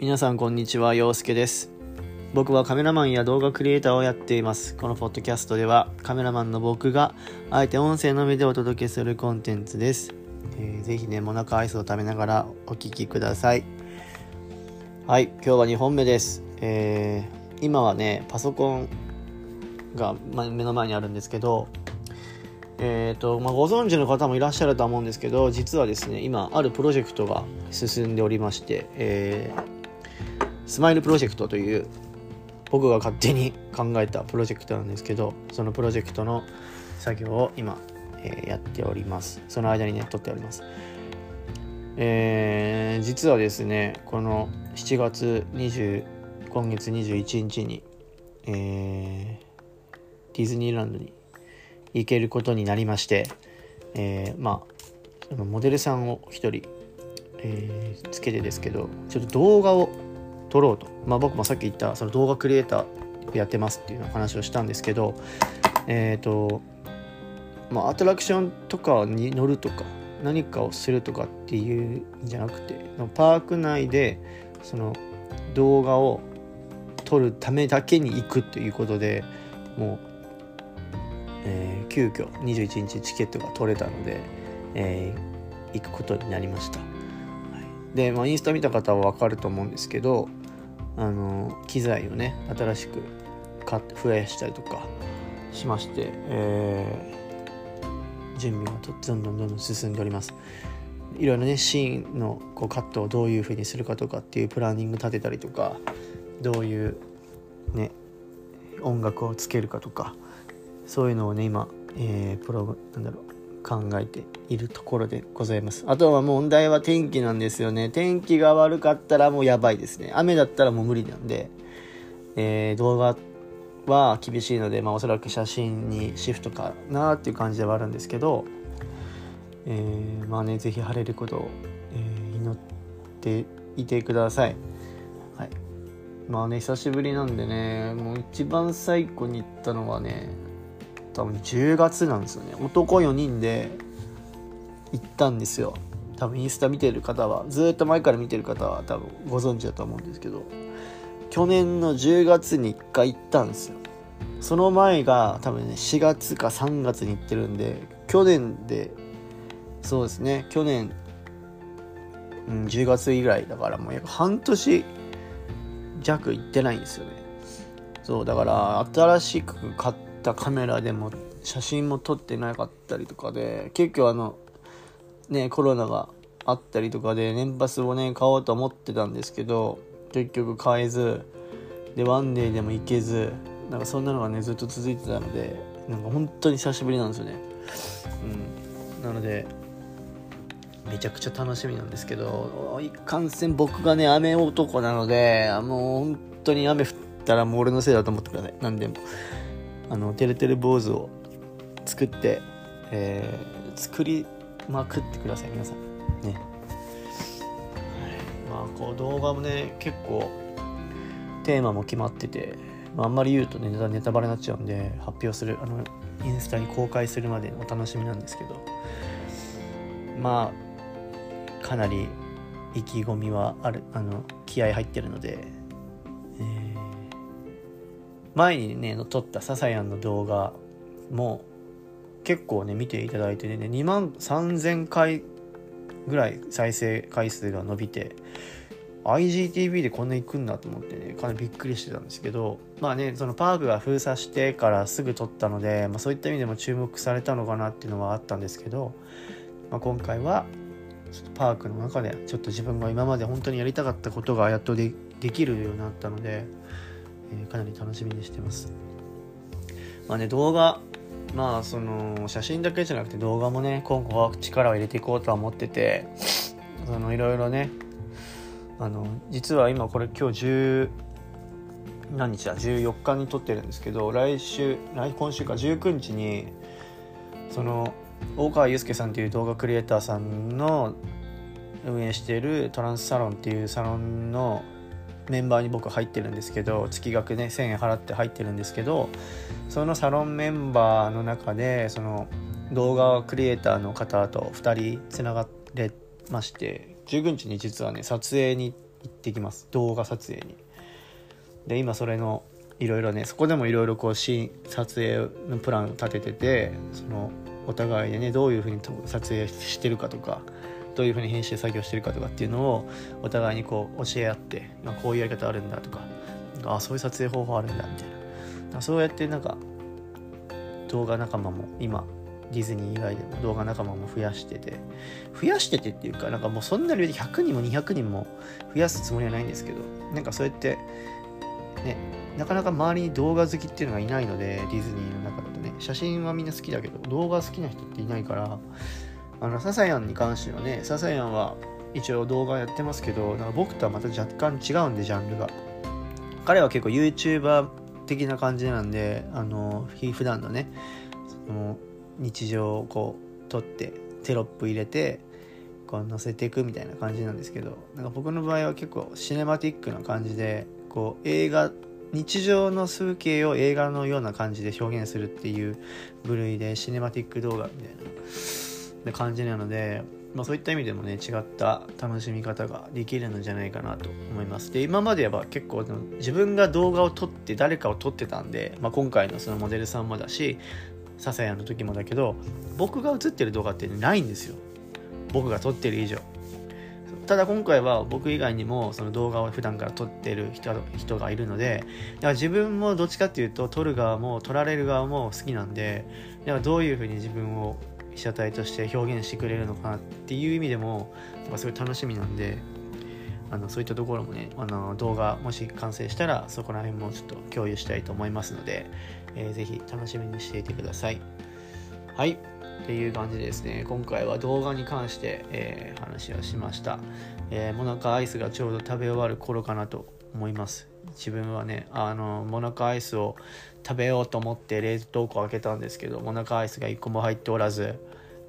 皆さんこんにちは陽介です。僕はカメラマンや動画クリエイターをやっています。このポッドキャストではカメラマンの僕があえて音声のみでお届けするコンテンツです、えー、ぜひねモナカアイスを食べながらお聴きください。はい今日は2本目です、えー、今はねパソコンが目の前にあるんですけどえーとまあ、ご存知の方もいらっしゃるとは思うんですけど実はですね今あるプロジェクトが進んでおりまして、えー、スマイルプロジェクトという僕が勝手に考えたプロジェクトなんですけどそのプロジェクトの作業を今、えー、やっております。その間にね撮っております。えー、実はですねこの7月20今月21日に、えー、ディズニーランドに行けることになりまして、えー、まあモデルさんを1人、えー、つけてですけどちょっと動画を撮ろうと、まあ、僕もさっき言ったその動画クリエイターやってますっていう話をしたんですけどえっ、ー、とまあアトラクションとかに乗るとか何かをするとかっていうんじゃなくてパーク内でその動画を撮るためだけに行くということでもうえー、急遽21日チケットが取れたので、えー、行くことになりました、で、まあ、インスタ見た方は分かると思うんですけどあの機材をね新しく買って増やしたりとかしまして、えー、準備がどんどんどんどん進んでおります。いろいろねシーンのこうカットをどういうふうにするかとかっていうプランニング立てたりとかどういうね音楽をつけるかとかそういうのをね今、えー、プロなんだろう考えているところでございます。あとは問題は天気なんですよね。天気が悪かったらもうやばいですね。雨だったらもう無理なんで、えー、動画は厳しいので、まあ、おそらく写真にシフトかなっていう感じではあるんですけど、えー、まあね是非晴れることを、え、祈っていてください。はい。まあね久しぶりなんでねもう一番最後に行ったのはね多分10月なんですよね。男4人で行ったんですよ。多分インスタ見てる方はずっと前から見てる方は多分ご存知だと思うんですけど。去年の10月に1回行ったんですよ。その前が多分ね4月か3月に行ってるんで去年でそうですね。去年、うん、10月以来だからもう約半年弱行ってないんですよね。そうだから新しく買ってったカメラでも写真も撮ってなかったりとかで結構あのねコロナがあったりとかで年パスをね買おうと思ってたんですけど結局買えずでワンデーでも行けずなんかそんなのがねずっと続いてたのでなんか本当に久しぶりなんですよね。うん。なのでめちゃくちゃ楽しみなんですけどいかんせん僕がね雨男なのでもう本当に雨降ったらもう俺のせいだと思ってください。何でも。あのてるてる坊主を作って、えー、作りまくってください皆さん。ね、はい、まあこう動画もね結構テーマも決まってて、まあ、あんまり言うとねネタバレになっちゃうんで発表するあのインスタに公開するまでお楽しみなんですけど。まあかなり意気込みはあるあの気合入ってるので前にね撮ったササヤンの動画も結構ね見ていただいてね2万3000回ぐらい再生回数が伸びて IGTV でこんな行くんだと思ってねかなりびっくりしてたんですけどまあねそのパークが封鎖してからすぐ撮ったので、まあ、そういった意味でも注目されたのかなっていうのはあったんですけど、まあ、今回はちょっとパークの中でちょっと自分が今まで本当にやりたかったことがやっとできるようになったのでえー、かなり楽しみにしてます。まあね、動画、まあその写真だけじゃなくて動画もね、今後は力を入れていこうとは思ってて、そのいろいろね、あの、実は今これ今日10、何日だ？14日に撮ってるんですけど来週来今週か19日にその大川祐介さんっていう動画クリエイターさんの運営しているトランスサロンっていうサロンのメンバーに僕入ってるんですけど月額ね1000円払って入ってるんですけどそのサロンメンバーの中でその動画クリエイターの方と2人つながれまして19日に実はね撮影に行ってきます。動画撮影に。で今それのいろいろねそこでもいろいろこうシーン撮影のプランを立てててそのお互いでねどういうふうに撮影してるかとかどういうふうに編集作業してるかとかっていうのをお互いにこう教え合ってこういうやり方あるんだとかあそういう撮影方法あるんだみたいな。そうやってなんか動画仲間も今ディズニー以外でも動画仲間も増やしてて増やしててっていうかなんかもうそんなに100人も200人も増やすつもりはないんですけどなんかそうやってねなかなか周りに動画好きっていうのがいないのでディズニーの中だとね。写真はみんな好きだけど動画好きな人っていないからあのササヤンに関してはねササヤンは一応動画やってますけどなんか僕とはまた若干違うんでジャンルが。彼は結構 YouTuber 的な感じなんであの普段のねその日常をこう撮ってテロップ入れてこう載せていくみたいな感じなんですけどなんか僕の場合は結構シネマティックな感じでこう映画日常の風景を映画のような感じで表現するっていう部類でシネマティック動画みたいな感じなので、まあ、そういった意味でもね違った楽しみ方ができるのじゃないかなと思います。で今までは結構自分が動画を撮って誰かを撮ってたんで、まあ、今回のそのモデルさんもだしささやの時もだけど僕が映ってる動画ってないんですよ。僕が撮ってる以上。ただ今回は僕以外にもその動画を普段から撮ってる人人がいるのでだから自分もどっちかっていうと撮る側も撮られる側も好きなんでだからどういうふうに自分を被写体として表現してくれるのかなっていう意味でもすごい楽しみなんであのそういったところもねあの動画もし完成したらそこら辺もちょっと共有したいと思いますので、えー、ぜひ楽しみにしていてください。はい。っていう感じでですね。今回は動画に関して、えー、話をしました、えー、モナカアイスがちょうど食べ終わる頃かなと思います。自分はねあのモナカアイスを食べようと思って冷凍庫を開けたんですけどモナカアイスが1個も入っておらず、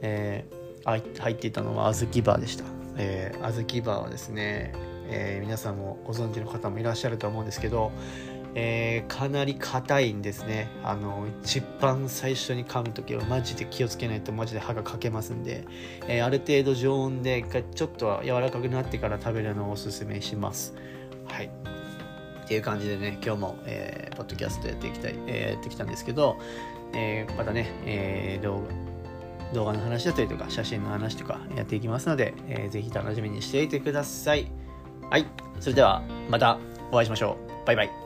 えー、入っていたのは小豆バーでした、えー、小豆バーはですね、えー、皆さんもご存知の方もいらっしゃると思うんですけどえー、かなり硬いんですね。あの一番最初に噛む時はマジで気をつけないとマジで歯が欠けますんで、えー、ある程度常温でちょっと柔らかくなってから食べるのをおすすめします。はい。っていう感じでね今日も、えー、ポッドキャストやっていきたい、えー、やってきたんですけど、えー、またね、えー、動画動画の話だったりとか写真の話とかやっていきますので、えー、ぜひ楽しみにしていてください。はい。それではまたお会いしましょう。バイバイ。